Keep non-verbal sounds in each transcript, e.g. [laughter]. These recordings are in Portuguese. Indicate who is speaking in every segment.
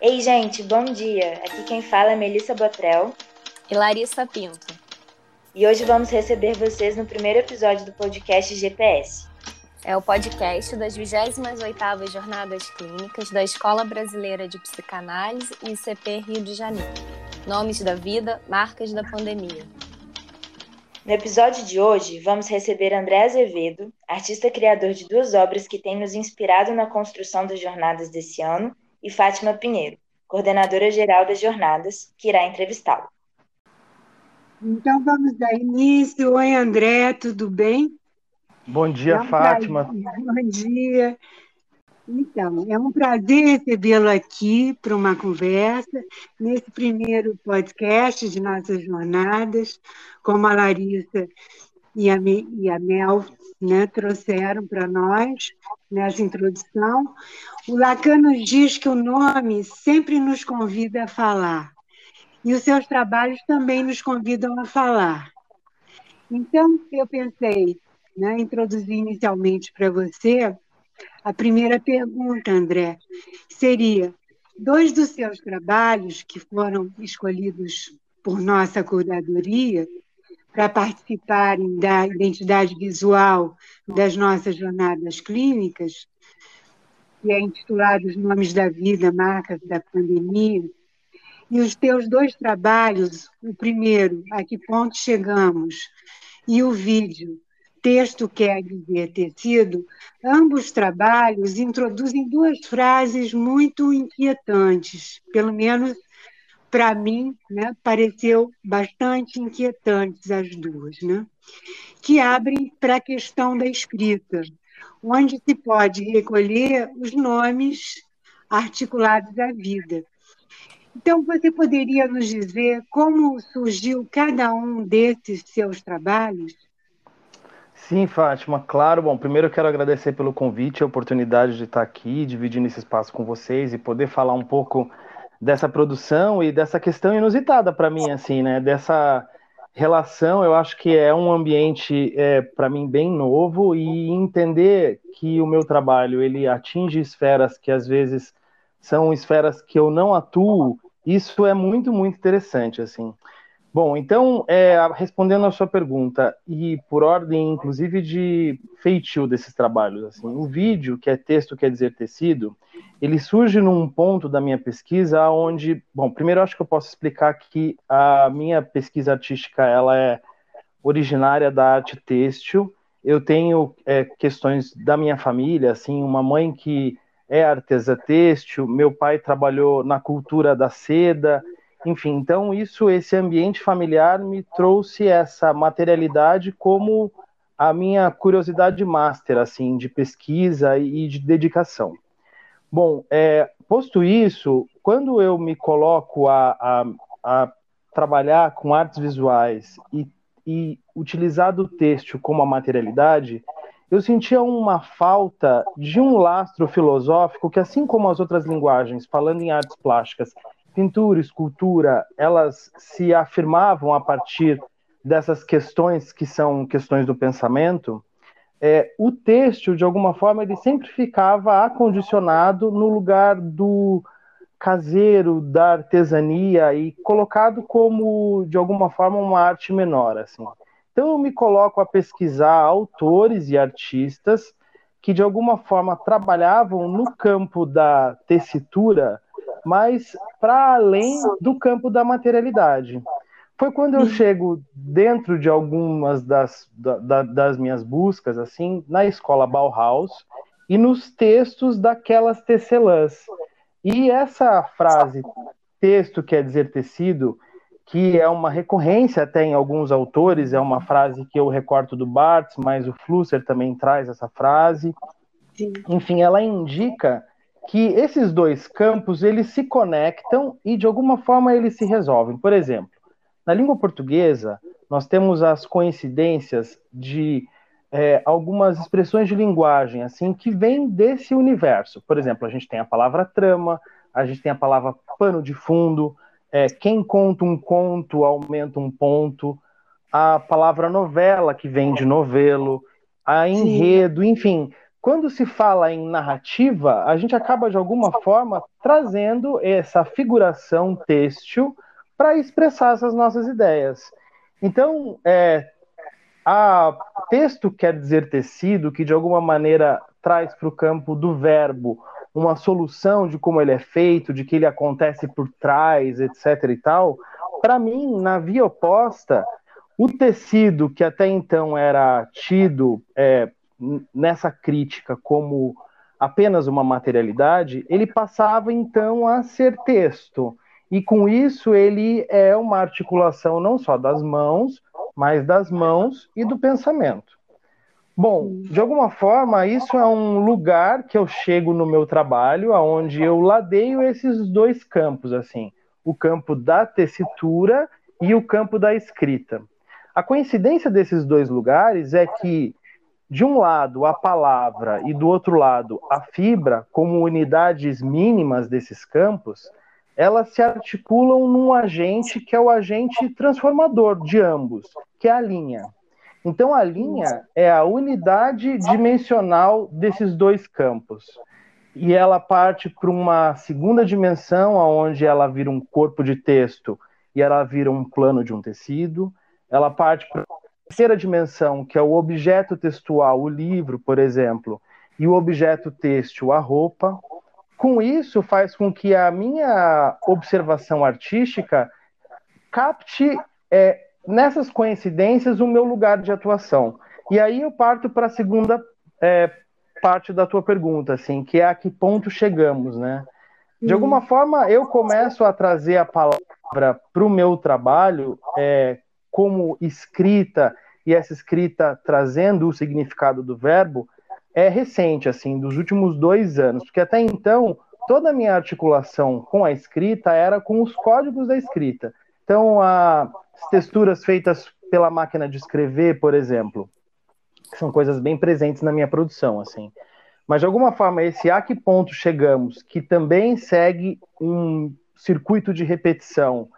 Speaker 1: Ei, gente, bom dia. Aqui quem fala é Melissa Botrel
Speaker 2: e Larissa Pinto.
Speaker 1: E hoje vamos receber vocês no primeiro episódio do podcast GPS.
Speaker 2: É o podcast das 28º Jornadas Clínicas da Escola Brasileira de Psicanálise e ICP Rio de Janeiro. Nomes da vida, marcas da pandemia.
Speaker 1: No episódio de hoje, vamos receber André Azevedo, artista criador de duas obras que têm nos inspirado na construção das jornadas desse ano e Fátima Pinheiro, coordenadora geral das jornadas, que irá entrevistá-lo.
Speaker 3: Então vamos dar início. Oi, André, tudo bem?
Speaker 4: Bom dia, é um Fátima.
Speaker 3: Prazer. Bom dia. Então, é um prazer recebê-lo aqui para uma conversa, nesse primeiro podcast de nossas jornadas, como a Larissa e a, e a Mel né, trouxeram para nós nessa introdução. O Lacan nos diz que o nome sempre nos convida a falar, e os seus trabalhos também nos convidam a falar. Então, eu pensei, né, introduzir inicialmente para você a primeira pergunta, André, seria: dois dos seus trabalhos que foram escolhidos por nossa curadoria para participarem da identidade visual das nossas jornadas clínicas, que é intitulado Os Nomes da Vida, Marcas da Pandemia, e os teus dois trabalhos, o primeiro, A Que Ponto Chegamos, e o vídeo, Texto Quer Dizer Tecido, ambos trabalhos introduzem duas frases muito inquietantes, pelo menos para mim, né, pareceu bastante inquietantes as duas, né, que abrem para a questão da escrita, onde se pode recolher os nomes articulados à vida. Então, você poderia nos dizer como surgiu cada um desses seus trabalhos?
Speaker 4: Sim, Fátima, claro. Bom, primeiro eu quero agradecer pelo convite, a oportunidade de estar aqui, dividindo esse espaço com vocês e poder falar um pouco dessa produção e dessa questão inusitada para mim, assim, né? Dessa relação, eu acho que é um ambiente é, para mim bem novo e entender que o meu trabalho ele atinge esferas que às vezes são esferas que eu não atuo, isso é muito muito interessante, assim. Bom, então, é, respondendo a sua pergunta, e por ordem, inclusive, de feitio desses trabalhos, assim, o vídeo, que é texto, quer dizer tecido, ele surge num ponto da minha pesquisa onde, bom, primeiro acho que eu posso explicar que a minha pesquisa artística, ela é originária da arte têxtil, eu tenho é, questões da minha família, assim, uma mãe que é artesã têxtil, meu pai trabalhou na cultura da seda, enfim, então isso, esse ambiente familiar me trouxe essa materialidade como a minha curiosidade master, assim, de pesquisa e de dedicação. Bom, é, posto isso, quando eu me coloco a, a, a trabalhar com artes visuais e, e utilizar do texto como a materialidade, eu sentia uma falta de um lastro filosófico que, assim como as outras linguagens, falando em artes plásticas, pintura, escultura, elas se afirmavam a partir dessas questões que são questões do pensamento, é, o texto, de alguma forma, ele sempre ficava acondicionado no lugar do caseiro, da artesania e colocado como, de alguma forma, uma arte menor, assim. Então eu me coloco a pesquisar autores e artistas que, de alguma forma, trabalhavam no campo da tessitura, mas para além do campo da materialidade. Foi quando eu chego dentro de algumas das, da, das minhas buscas, assim, na escola Bauhaus e nos textos daquelas tecelãs. E essa frase, texto quer dizer tecido, que é uma recorrência até em alguns autores, é uma frase que eu recorto do Barthes, mas o Flusser também traz essa frase. Sim. Enfim, ela indica que esses dois campos eles se conectam e de alguma forma eles se resolvem. Por exemplo, na língua portuguesa nós temos as coincidências de é, algumas expressões de linguagem assim que vêm desse universo. Por exemplo, a gente tem a palavra trama, a gente tem a palavra pano de fundo, é, quem conta um conto aumenta um ponto, a palavra novela que vem de novelo, a enredo, Sim. enfim, quando se fala em narrativa, a gente acaba de alguma forma trazendo essa figuração têxtil para expressar essas nossas ideias. Então, é, a texto quer dizer tecido, que de alguma maneira traz para o campo do verbo uma solução de como ele é feito, de que ele acontece por trás, etc. e tal. Para mim, na via oposta, o tecido que até então era tido é, nessa crítica como apenas uma materialidade, ele passava então a ser texto. E com isso ele é uma articulação não só das mãos, mas das mãos e do pensamento. Bom, de alguma forma, isso é um lugar que eu chego no meu trabalho, aonde eu ladeio esses dois campos, assim, o campo da tessitura e o campo da escrita. A coincidência desses dois lugares é que de um lado a palavra e do outro lado a fibra, como unidades mínimas desses campos, elas se articulam num agente que é o agente transformador de ambos, que é a linha. Então a linha é a unidade dimensional desses dois campos. E ela parte para uma segunda dimensão, onde ela vira um corpo de texto e ela vira um plano de um tecido. Ela parte para terceira dimensão, que é o objeto textual, o livro, por exemplo, e o objeto têxtil, a roupa. Com isso, faz com que a minha observação artística capte é, nessas coincidências o meu lugar de atuação. E aí eu parto para a segunda é, parte da tua pergunta, assim, que é a que ponto chegamos, né? De alguma forma, eu começo a trazer a palavra para o meu trabalho é, como escrita e essa escrita trazendo o significado do verbo é recente, assim, dos últimos dois anos, porque até então toda a minha articulação com a escrita era com os códigos da escrita. Então, as texturas feitas pela máquina de escrever, por exemplo, são coisas bem presentes na minha produção, assim. Mas de alguma forma, esse a que ponto chegamos, que também segue um circuito de repetição,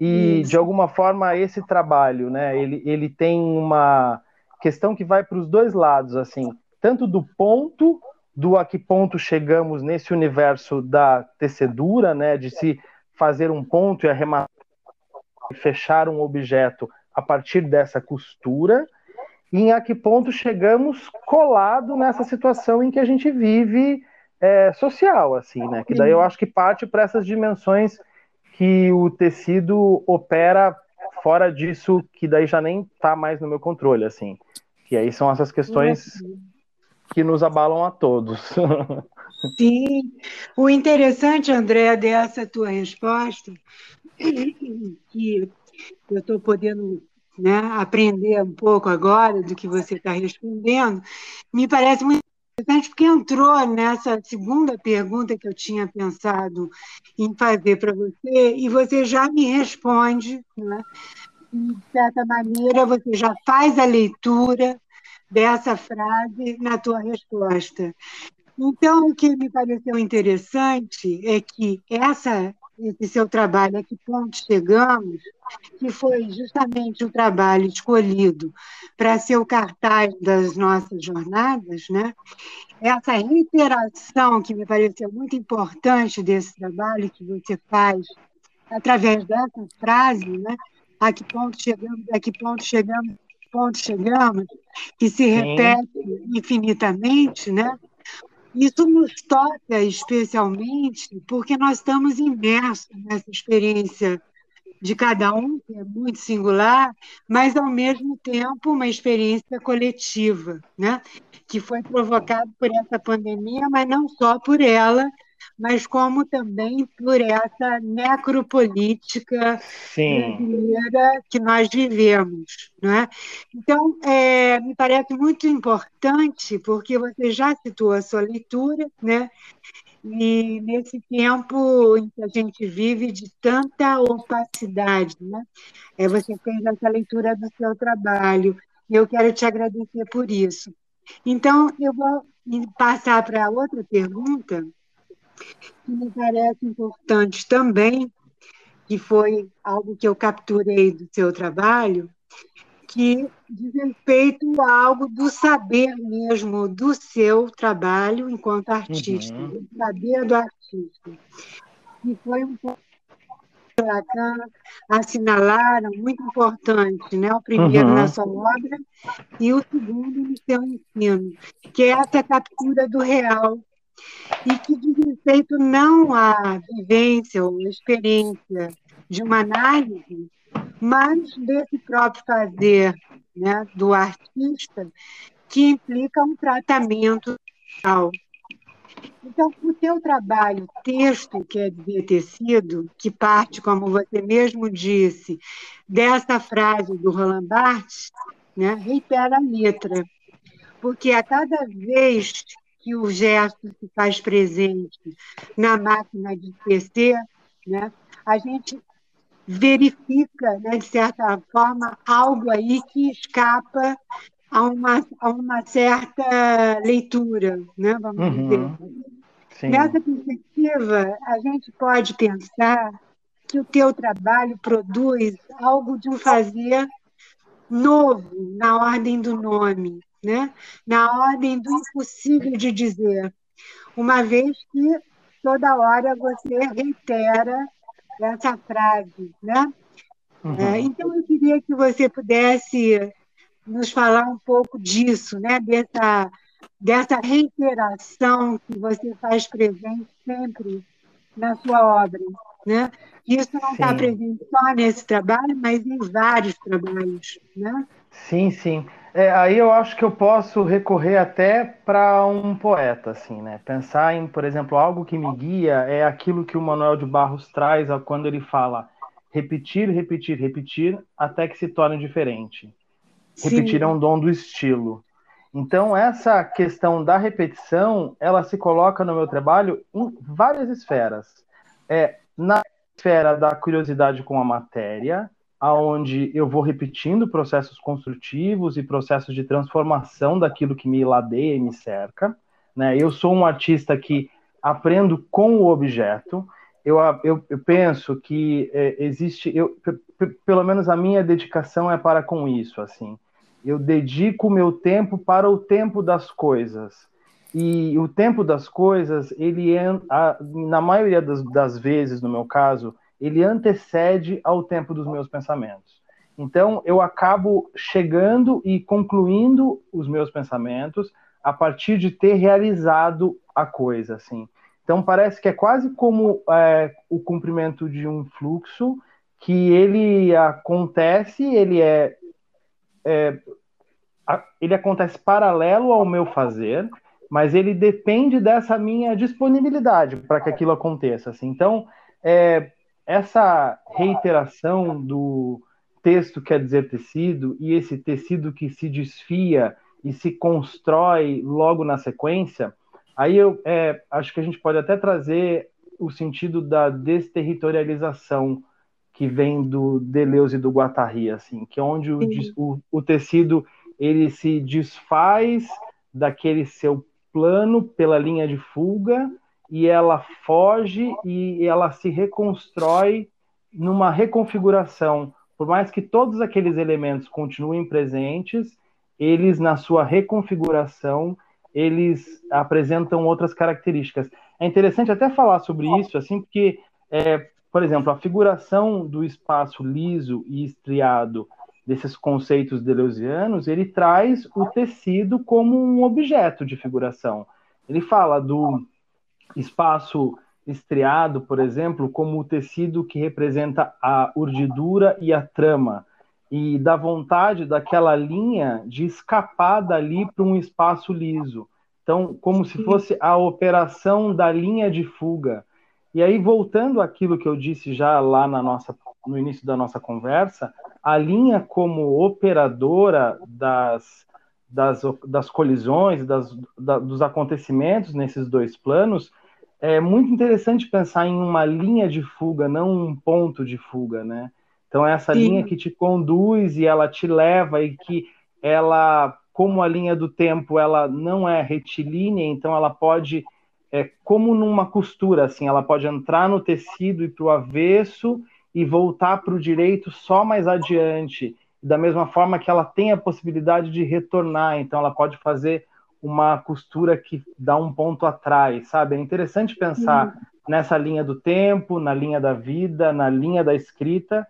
Speaker 4: e, Isso. de alguma forma, esse trabalho, né, ele, ele tem uma questão que vai para os dois lados, assim, tanto do ponto, do a que ponto chegamos nesse universo da tecedura, né, de se fazer um ponto e arrematar e fechar um objeto a partir dessa costura, e em a que ponto chegamos colado nessa situação em que a gente vive é, social, assim, né, que daí eu acho que parte para essas dimensões que o tecido opera fora disso, que daí já nem está mais no meu controle, assim. E aí são essas questões que nos abalam a todos. [laughs]
Speaker 3: Sim. O interessante, André, dessa tua resposta, que eu estou podendo né, aprender um pouco agora do que você está respondendo, me parece muito interessante porque entrou nessa segunda pergunta que eu tinha pensado em fazer para você e você já me responde, né? de certa maneira você já faz a leitura dessa frase na tua resposta. Então, o que me pareceu interessante é que essa esse seu trabalho, a que ponto chegamos, que foi justamente o trabalho escolhido para ser o cartaz das nossas jornadas, né? essa reiteração que me pareceu muito importante desse trabalho que você faz através dessa frase, né? a que ponto chegamos, a que ponto chegamos, a que ponto chegamos, que se repete Sim. infinitamente, né? Isso nos toca especialmente porque nós estamos imersos nessa experiência de cada um, que é muito singular, mas ao mesmo tempo uma experiência coletiva, né? que foi provocada por essa pandemia, mas não só por ela, mas como também por essa necropolítica Sim. brasileira que nós vivemos. Né? Então, é, me parece muito importante, porque você já citou a sua leitura, né? e nesse tempo em que a gente vive de tanta opacidade, né? É, você fez essa leitura do seu trabalho, e eu quero te agradecer por isso. Então, eu vou passar para outra pergunta, que me parece importante também, que foi algo que eu capturei do seu trabalho, que diz respeito a algo do saber mesmo do seu trabalho enquanto artista, uhum. do saber do artista. E foi um que Lacan assinalaram muito importante, né? o primeiro uhum. na sua obra e o segundo no seu ensino, que é essa captura do real, e que diz respeito não à vivência ou experiência de uma análise, mas desse próprio fazer né, do artista, que implica um tratamento social. Então, o teu trabalho, texto, quer dizer tecido, que parte, como você mesmo disse, dessa frase do Roland Barthes, né, reitera a letra, porque a cada vez que o gesto se faz presente na máquina de tecer, né, a gente verifica, né, de certa forma, algo aí que escapa a uma, a uma certa leitura, né, vamos uhum. dizer. Sim. Nessa perspectiva, a gente pode pensar que o teu trabalho produz algo de um fazer novo na ordem do nome, né? na ordem do impossível de dizer, uma vez que toda hora você reitera essa frase, né? Uhum. É, então eu queria que você pudesse nos falar um pouco disso, né? Dessa dessa reiteração que você faz presente sempre na sua obra, né? Isso não está presente só nesse trabalho, mas em vários trabalhos, né?
Speaker 4: Sim, sim. É, aí eu acho que eu posso recorrer até para um poeta, assim, né? Pensar em, por exemplo, algo que me guia é aquilo que o Manuel de Barros traz quando ele fala repetir, repetir, repetir até que se torne diferente. Sim. Repetir é um dom do estilo. Então, essa questão da repetição, ela se coloca no meu trabalho em várias esferas. É, na esfera da curiosidade com a matéria, aonde eu vou repetindo processos construtivos e processos de transformação daquilo que me ladeia e me cerca. Né? Eu sou um artista que aprendo com o objeto. Eu, eu, eu penso que é, existe, eu, pelo menos a minha dedicação é para com isso, assim. Eu dedico o meu tempo para o tempo das coisas. E o tempo das coisas, ele é, na maioria das, das vezes, no meu caso, ele antecede ao tempo dos meus pensamentos. Então, eu acabo chegando e concluindo os meus pensamentos a partir de ter realizado a coisa, assim. Então, parece que é quase como é, o cumprimento de um fluxo que ele acontece, ele é, é ele acontece paralelo ao meu fazer, mas ele depende dessa minha disponibilidade para que aquilo aconteça. Assim. Então, é, essa reiteração do texto quer dizer tecido e esse tecido que se desfia e se constrói logo na sequência, aí eu é, acho que a gente pode até trazer o sentido da desterritorialização que vem do Deleuze e do Guattari, assim, que é onde o, o, o tecido ele se desfaz daquele seu plano pela linha de fuga e ela foge e ela se reconstrói numa reconfiguração. Por mais que todos aqueles elementos continuem presentes, eles na sua reconfiguração eles apresentam outras características. É interessante até falar sobre isso, assim, porque, é, por exemplo, a figuração do espaço liso e estriado desses conceitos deleuzianos, ele traz o tecido como um objeto de figuração. Ele fala do espaço estriado, por exemplo, como o tecido que representa a urdidura e a trama, e da vontade daquela linha de escapar dali para um espaço liso. Então, como se fosse a operação da linha de fuga. E aí, voltando àquilo que eu disse já lá na nossa, no início da nossa conversa, a linha como operadora das, das, das colisões, das, da, dos acontecimentos nesses dois planos, é muito interessante pensar em uma linha de fuga, não um ponto de fuga, né? Então é essa Sim. linha que te conduz e ela te leva e que ela, como a linha do tempo, ela não é retilínea, então ela pode, é como numa costura, assim, ela pode entrar no tecido e para o avesso e voltar para o direito só mais adiante. da mesma forma que ela tem a possibilidade de retornar, então ela pode fazer uma costura que dá um ponto atrás, sabe? É interessante pensar Sim. nessa linha do tempo, na linha da vida, na linha da escrita,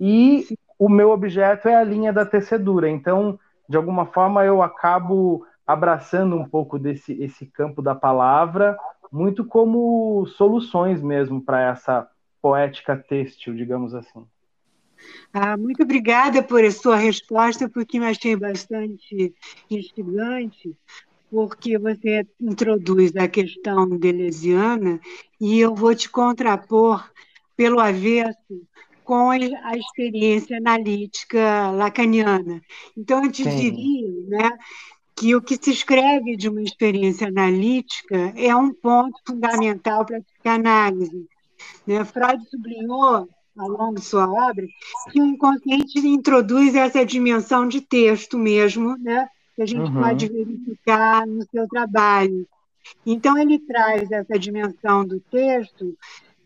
Speaker 4: e Sim. o meu objeto é a linha da tecedura. Então, de alguma forma, eu acabo abraçando um pouco desse esse campo da palavra, muito como soluções mesmo para essa poética têxtil, digamos assim.
Speaker 3: Ah, muito obrigada por a sua resposta, porque eu achei bastante instigante, porque você introduz a questão deleuziana e eu vou te contrapor pelo avesso com a experiência analítica lacaniana. Então, eu te Sim. diria né, que o que se escreve de uma experiência analítica é um ponto fundamental para a psicanálise. Né? Freud sublinhou de sua obra, que o inconsciente introduz essa dimensão de texto mesmo, né? que a gente uhum. pode verificar no seu trabalho. Então, ele traz essa dimensão do texto,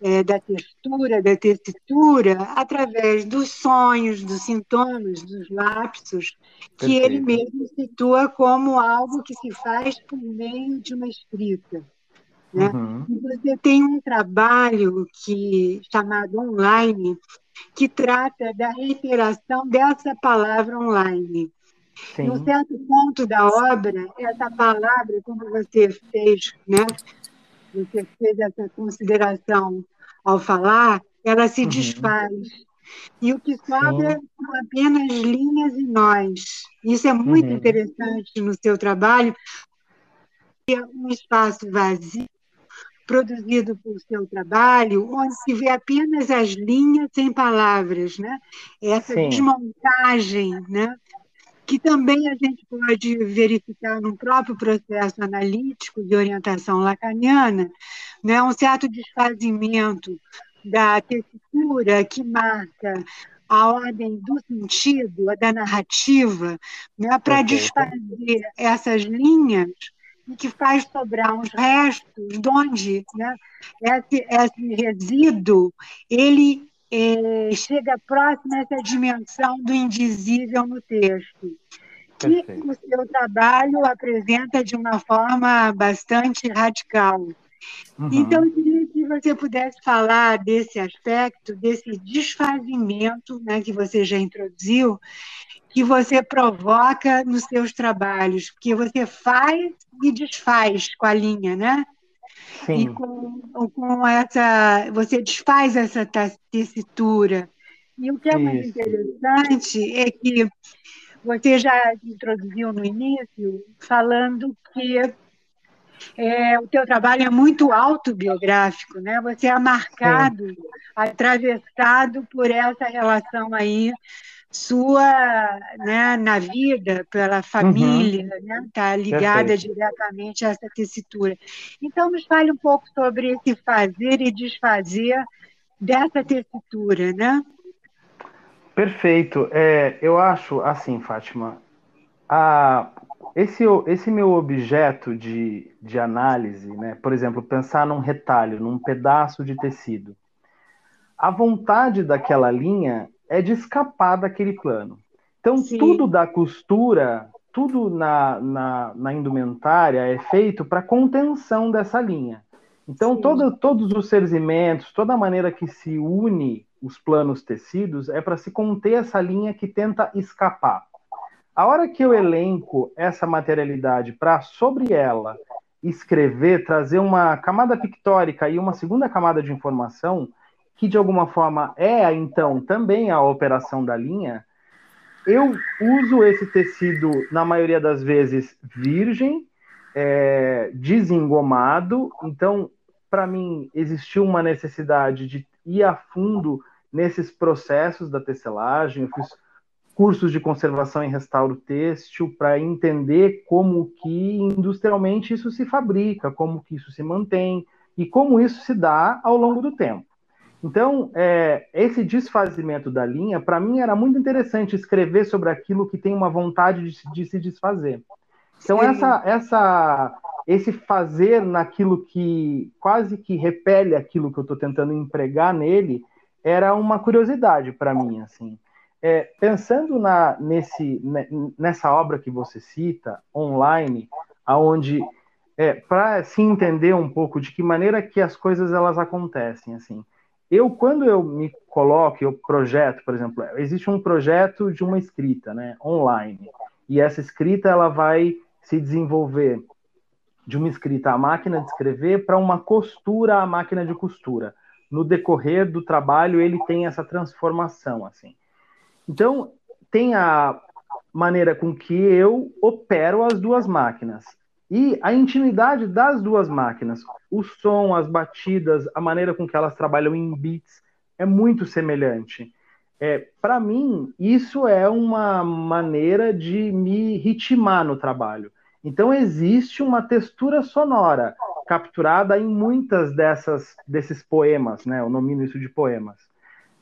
Speaker 3: é, da textura, da tessitura, através dos sonhos, dos sintomas, dos lapsos, que Perfeito. ele mesmo situa como algo que se faz por meio de uma escrita. Né? Uhum. Você tem um trabalho que chamado online que trata da reiteração dessa palavra online. Sim. Num certo ponto da obra, essa palavra, como você fez, né? Você fez essa consideração ao falar, ela se uhum. desfaz. E o que sobra Sim. são apenas linhas e nós. Isso é muito uhum. interessante no seu trabalho. É um espaço vazio produzido por seu trabalho, onde se vê apenas as linhas sem palavras, né? Essa Sim. desmontagem, né? Que também a gente pode verificar no próprio processo analítico de orientação lacaniana, né? Um certo desfazimento da tessitura que marca a ordem do sentido, da narrativa, né, para desfazer essas linhas que faz sobrar uns restos, de onde né, esse, esse resíduo ele é, chega próximo a essa dimensão do indizível no texto, que Perfeito. o seu trabalho apresenta de uma forma bastante radical. Uhum. Então, eu queria que você pudesse falar desse aspecto, desse desfazimento né, que você já introduziu, que você provoca nos seus trabalhos, porque você faz e desfaz com a linha, né? Sim. E com, com essa, você desfaz essa tessitura. E o que é muito interessante é que você já introduziu no início, falando que é, o teu trabalho é muito autobiográfico, né? Você é marcado, Sim. atravessado por essa relação aí sua né, na vida, pela família, está uhum. né, tá ligada Perfeito. diretamente a essa tessitura. Então, nos fale um pouco sobre esse fazer e desfazer dessa tessitura, né?
Speaker 4: Perfeito. É, eu acho assim, Fátima, a, esse, esse meu objeto de, de análise, né, por exemplo, pensar num retalho, num pedaço de tecido, a vontade daquela linha é de escapar daquele plano. Então, Sim. tudo da costura, tudo na, na, na indumentária é feito para contenção dessa linha. Então, todo, todos os serimentos, toda a maneira que se une os planos tecidos é para se conter essa linha que tenta escapar. A hora que eu elenco essa materialidade para, sobre ela, escrever, trazer uma camada pictórica e uma segunda camada de informação, que de alguma forma é então também a operação da linha, eu uso esse tecido, na maioria das vezes, virgem, é, desengomado. Então, para mim, existiu uma necessidade de ir a fundo nesses processos da tecelagem. Eu fiz cursos de conservação e restauro têxtil para entender como que industrialmente isso se fabrica, como que isso se mantém e como isso se dá ao longo do tempo. Então, é, esse desfazimento da linha, para mim, era muito interessante escrever sobre aquilo que tem uma vontade de, de se desfazer. Então, essa, essa, esse fazer naquilo que quase que repele aquilo que eu estou tentando empregar nele, era uma curiosidade para mim, assim. É, pensando na, nesse, nessa obra que você cita, online, aonde é, para se entender um pouco de que maneira que as coisas elas acontecem, assim. Eu, quando eu me coloco, eu projeto, por exemplo, existe um projeto de uma escrita, né, online, e essa escrita ela vai se desenvolver de uma escrita à máquina de escrever para uma costura à máquina de costura. No decorrer do trabalho, ele tem essa transformação, assim. Então, tem a maneira com que eu opero as duas máquinas e a intimidade das duas máquinas, o som, as batidas, a maneira com que elas trabalham em beats é muito semelhante. É, para mim, isso é uma maneira de me ritmar no trabalho. Então existe uma textura sonora capturada em muitas dessas desses poemas, né? Eu nomino isso de poemas.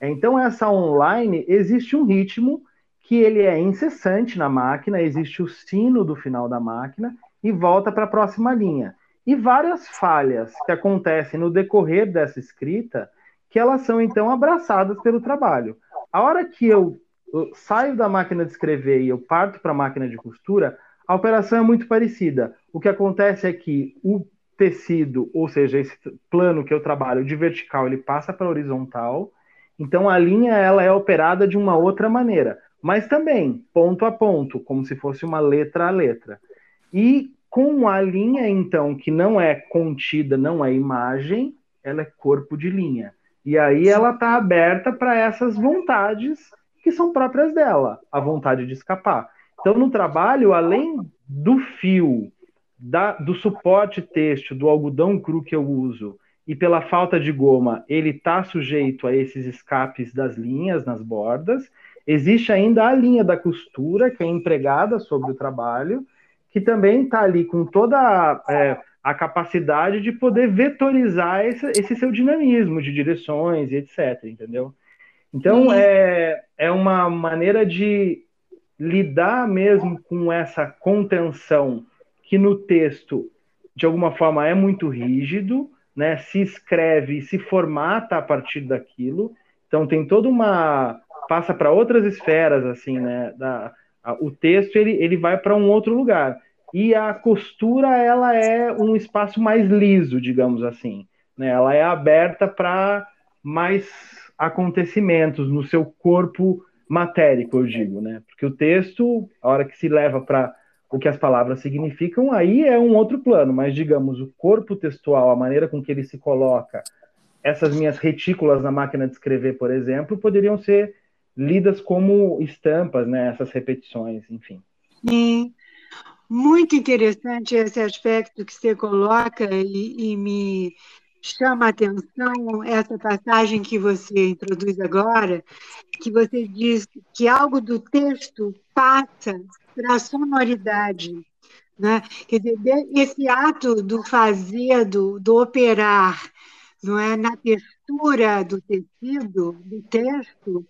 Speaker 4: Então essa online existe um ritmo que ele é incessante na máquina, existe o sino do final da máquina e volta para a próxima linha. E várias falhas que acontecem no decorrer dessa escrita, que elas são então abraçadas pelo trabalho. A hora que eu, eu saio da máquina de escrever e eu parto para a máquina de costura, a operação é muito parecida. O que acontece é que o tecido, ou seja, esse plano que eu trabalho de vertical, ele passa para horizontal. Então a linha ela é operada de uma outra maneira, mas também ponto a ponto, como se fosse uma letra a letra. E com a linha então que não é contida, não é imagem, ela é corpo de linha. E aí ela está aberta para essas vontades que são próprias dela, a vontade de escapar. Então, no trabalho, além do fio, da, do suporte têxtil, do algodão cru que eu uso, e pela falta de goma, ele está sujeito a esses escapes das linhas nas bordas. Existe ainda a linha da costura, que é empregada sobre o trabalho, que também está ali com toda a, é, a, capacidade de poder vetorizar esse, esse, seu dinamismo de direções e etc. Entendeu? Então, é, é uma maneira de lidar mesmo com essa contenção que no texto, de alguma forma, é muito rígido, né? Se escreve, se formata a partir daquilo. Então tem toda uma passa para outras esferas assim, né? Da, a, o texto ele, ele vai para um outro lugar e a costura ela é um espaço mais liso, digamos assim, né? Ela é aberta para mais acontecimentos no seu corpo matérico, eu digo, né? Porque o texto, a hora que se leva para o que as palavras significam, aí é um outro plano, mas digamos, o corpo textual, a maneira com que ele se coloca, essas minhas retículas na máquina de escrever, por exemplo, poderiam ser lidas como estampas, né? Essas repetições, enfim.
Speaker 3: Sim. Muito interessante esse aspecto que você coloca e, e me chama a atenção essa passagem que você introduz agora, que você diz que algo do texto passa para a sonoridade. Né? Quer dizer, esse ato do fazer, do, do operar, não é, na textura do tecido, do texto,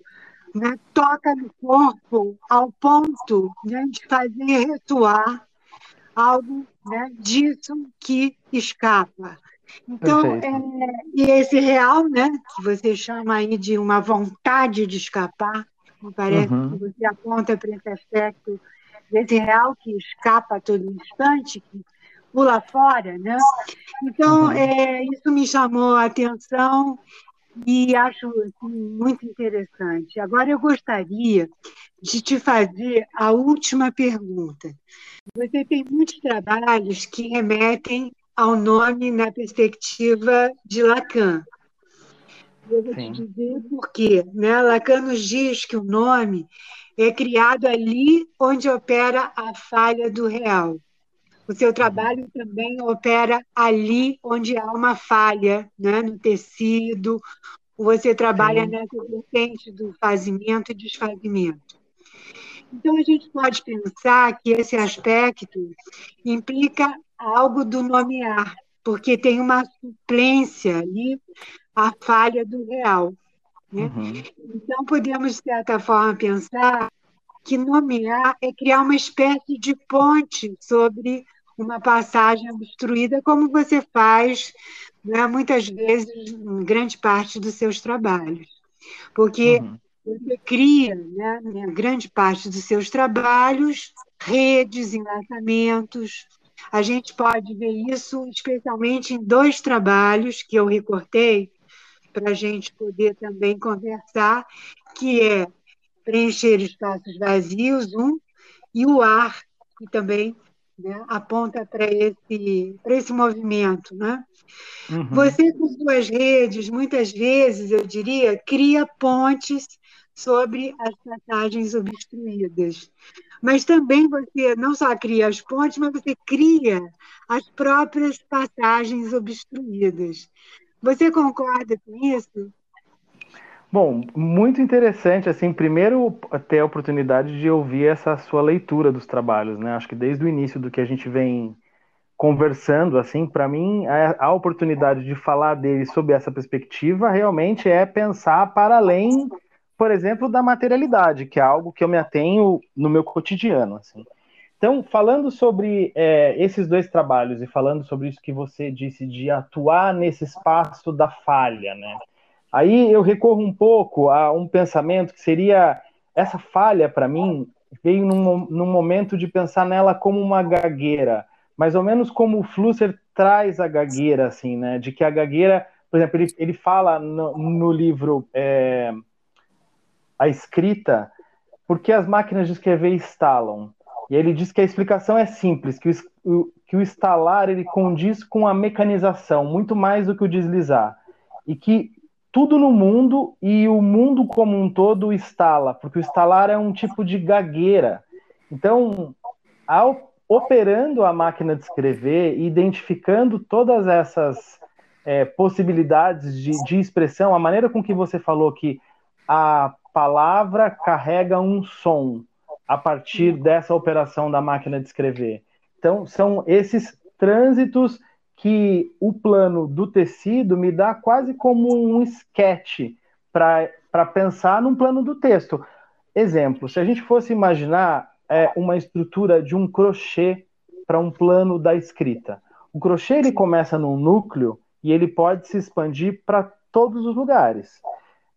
Speaker 3: né, toca no corpo ao ponto né, de fazer ressoar algo né, disso que escapa. Então, é, e esse real, né, que você chama aí de uma vontade de escapar, me parece uhum. que você aponta para esse aspecto desse real que escapa a todo instante, que pula fora, né? Então, uhum. é, isso me chamou a atenção e acho assim, muito interessante. Agora eu gostaria de te fazer a última pergunta. Você tem muitos trabalhos que remetem ao nome na perspectiva de Lacan. Eu vou Sim. te dizer por quê. Né? Lacan nos diz que o nome é criado ali onde opera a falha do real. O seu trabalho também opera ali onde há uma falha né? no tecido. Você trabalha Sim. nessa vertente do fazimento e desfazimento. Então, a gente pode pensar que esse aspecto implica algo do nomear, porque tem uma suplência ali à falha do real. Né? Uhum. Então, podemos, de certa forma, pensar que nomear é criar uma espécie de ponte sobre uma passagem obstruída, como você faz né, muitas vezes em grande parte dos seus trabalhos. Porque uhum. você cria, né, grande parte dos seus trabalhos, redes, enlaçamentos. A gente pode ver isso especialmente em dois trabalhos que eu recortei para a gente poder também conversar, que é preencher espaços vazios, um, e o ar, que também né, aponta para esse, esse movimento. Né? Uhum. Você, com suas redes, muitas vezes, eu diria, cria pontes sobre as passagens obstruídas. Mas também você não só cria as pontes, mas você cria as próprias passagens obstruídas. Você concorda com isso?
Speaker 4: Bom, muito interessante, assim, primeiro ter a oportunidade de ouvir essa sua leitura dos trabalhos, né? Acho que desde o início do que a gente vem conversando, assim, para mim, a, a, oportunidade de falar dele sob essa perspectiva realmente é pensar para além, por exemplo, da materialidade, que é algo que eu me atenho no meu cotidiano, assim. Então, falando sobre é, esses dois trabalhos e falando sobre isso que você disse de atuar nesse espaço da falha, né? Aí eu recorro um pouco a um pensamento que seria essa falha para mim veio num, num, momento de pensar nela como uma gagueira, mais ou menos como o Flusser traz a gagueira, assim, né? De que a gagueira, por exemplo, ele, ele fala no, no livro é, A Escrita, porque as máquinas de escrever estalam. E ele diz que a explicação é simples, que o, que o estalar ele condiz com a mecanização, muito mais do que o deslizar. E que tudo no mundo e o mundo como um todo estala, porque o estalar é um tipo de gagueira. Então, ao, operando a máquina de escrever, identificando todas essas é, possibilidades de, de expressão, a maneira com que você falou que a palavra carrega um som a partir dessa operação da máquina de escrever. Então, são esses trânsitos que o plano do tecido me dá quase como um esquete para pensar num plano do texto. Exemplo, se a gente fosse imaginar é, uma estrutura de um crochê para um plano da escrita. O crochê ele começa num núcleo e ele pode se expandir para todos os lugares.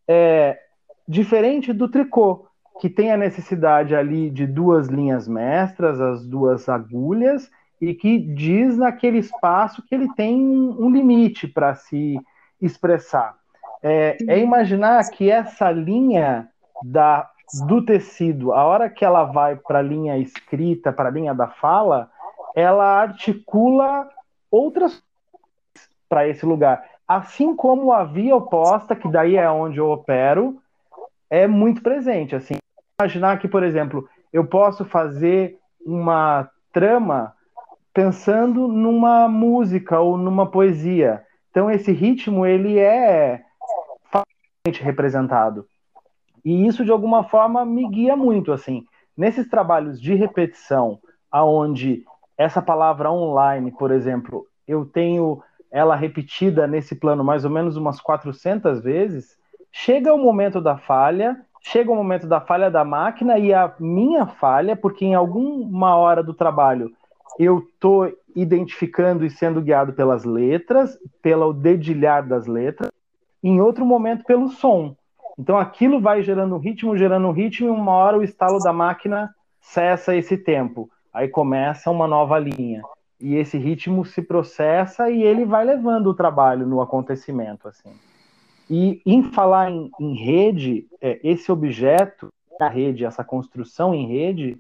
Speaker 4: É, diferente do tricô, que tem a necessidade ali de duas linhas mestras, as duas agulhas, e que diz naquele espaço que ele tem um limite para se expressar. É, é, imaginar que essa linha da, do tecido, a hora que ela vai para a linha escrita, para a linha da fala, ela articula outras para esse lugar. Assim como a via oposta, que daí é onde eu opero, é muito presente. Assim, imaginar que, por exemplo, eu posso fazer uma trama pensando numa música ou numa poesia. Então esse ritmo ele é facilmente representado. E isso de alguma forma me guia muito assim. Nesses trabalhos de repetição, aonde essa palavra online, por exemplo, eu tenho ela repetida nesse plano mais ou menos umas 400 vezes, chega o momento da falha, chega o momento da falha da máquina e a minha falha, porque em alguma hora do trabalho eu estou identificando e sendo guiado pelas letras, pelo dedilhar das letras, em outro momento pelo som. Então aquilo vai gerando ritmo, gerando ritmo, e uma hora o estalo da máquina cessa esse tempo. Aí começa uma nova linha. E esse ritmo se processa e ele vai levando o trabalho no acontecimento. assim. E em falar em, em rede, é, esse objeto da rede, essa construção em rede,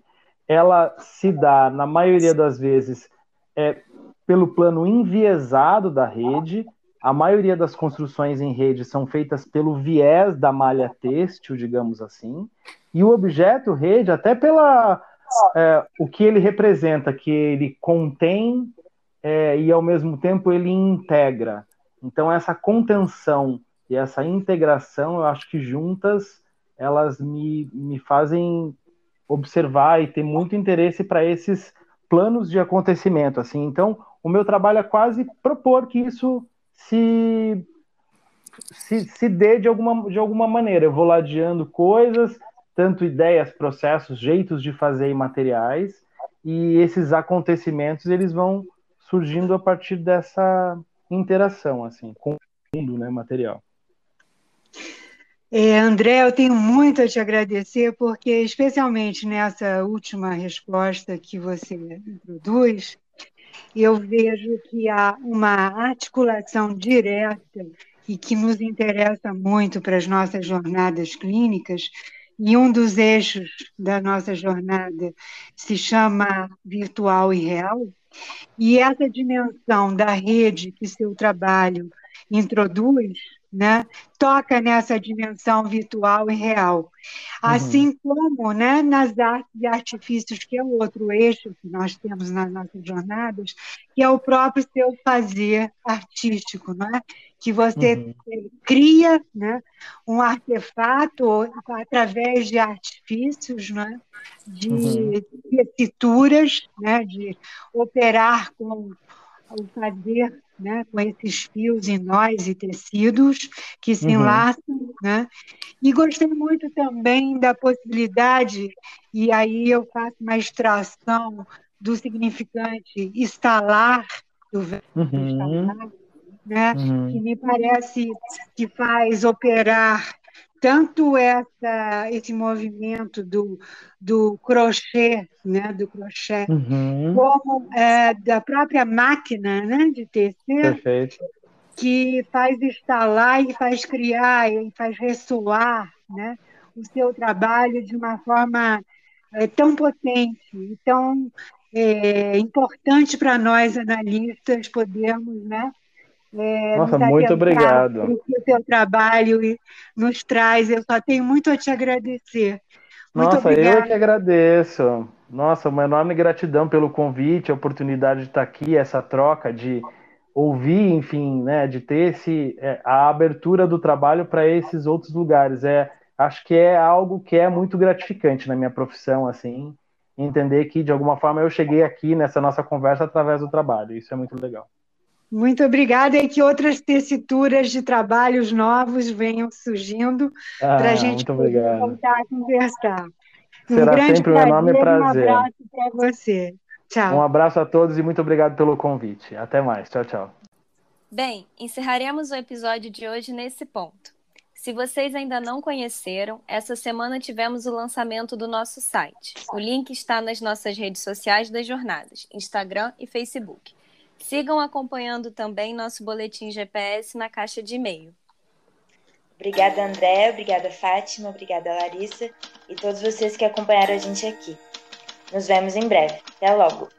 Speaker 4: ela se dá, na maioria das vezes, é, pelo plano enviesado da rede. A maioria das construções em rede são feitas pelo viés da malha têxtil, digamos assim. E o objeto rede, até pela é, o que ele representa, que ele contém é, e ao mesmo tempo ele integra. Então essa contenção e essa integração, eu acho que juntas elas me, me fazem observar e ter muito interesse para esses planos de acontecimento, assim. Então, o meu trabalho é quase propor que isso se se, se dê de alguma, de alguma maneira. Eu vou ladeando coisas, tanto ideias, processos, jeitos de fazer e materiais, e esses acontecimentos eles vão surgindo a partir dessa interação assim com o mundo, né, material.
Speaker 3: É, André, eu tenho muito a te agradecer, porque, especialmente nessa última resposta que você introduz, eu vejo que há uma articulação direta e que nos interessa muito para as nossas jornadas clínicas, e um dos eixos da nossa jornada se chama virtual e real, e essa dimensão da rede que seu trabalho introduz né, toca nessa dimensão virtual e real. Assim uhum. como né, nas artes e artifícios, que é o outro eixo que nós temos nas nossas jornadas, que é o próprio seu fazer artístico, né? que você uhum. cria né, um artefato através de artifícios, né, de uhum. tessituras, né, de operar com o fazer né, com esses fios em nós e tecidos que se uhum. enlaçam, né? E gostei muito também da possibilidade, e aí eu faço uma extração do significante instalar, do verbo uhum. instalar, né? Uhum. que me parece que faz operar tanto essa, esse movimento do, do crochê, né, do crochê, uhum. como é, da própria máquina né, de tecer,
Speaker 4: Perfeito.
Speaker 3: que faz instalar e faz criar e faz ressoar né, o seu trabalho de uma forma é, tão potente e tão é, importante para nós analistas podermos né,
Speaker 4: é, Nossa, muito obrigado.
Speaker 3: O seu trabalho nos traz. Eu só tenho muito a te agradecer.
Speaker 4: Muito Nossa, obrigada. eu que agradeço. Nossa, uma enorme gratidão pelo convite, a oportunidade de estar aqui, essa troca de ouvir, enfim, né, de ter esse, é, a abertura do trabalho para esses outros lugares. É, acho que é algo que é muito gratificante na minha profissão, assim, entender que de alguma forma eu cheguei aqui nessa nossa conversa através do trabalho. Isso é muito legal.
Speaker 3: Muito obrigada e que outras tessituras de trabalhos novos venham surgindo ah, para a gente voltar a conversar.
Speaker 4: Será um sempre um enorme prazer.
Speaker 3: Um abraço para você. Tchau.
Speaker 4: Um abraço a todos e muito obrigado pelo convite. Até mais. Tchau, tchau.
Speaker 2: Bem, encerraremos o episódio de hoje nesse ponto. Se vocês ainda não conheceram, essa semana tivemos o lançamento do nosso site. O link está nas nossas redes sociais das jornadas, Instagram e Facebook. Sigam acompanhando também nosso boletim GPS na caixa de e-mail.
Speaker 1: Obrigada, André, obrigada, Fátima, obrigada, Larissa e todos vocês que acompanharam a gente aqui. Nos vemos em breve. Até logo!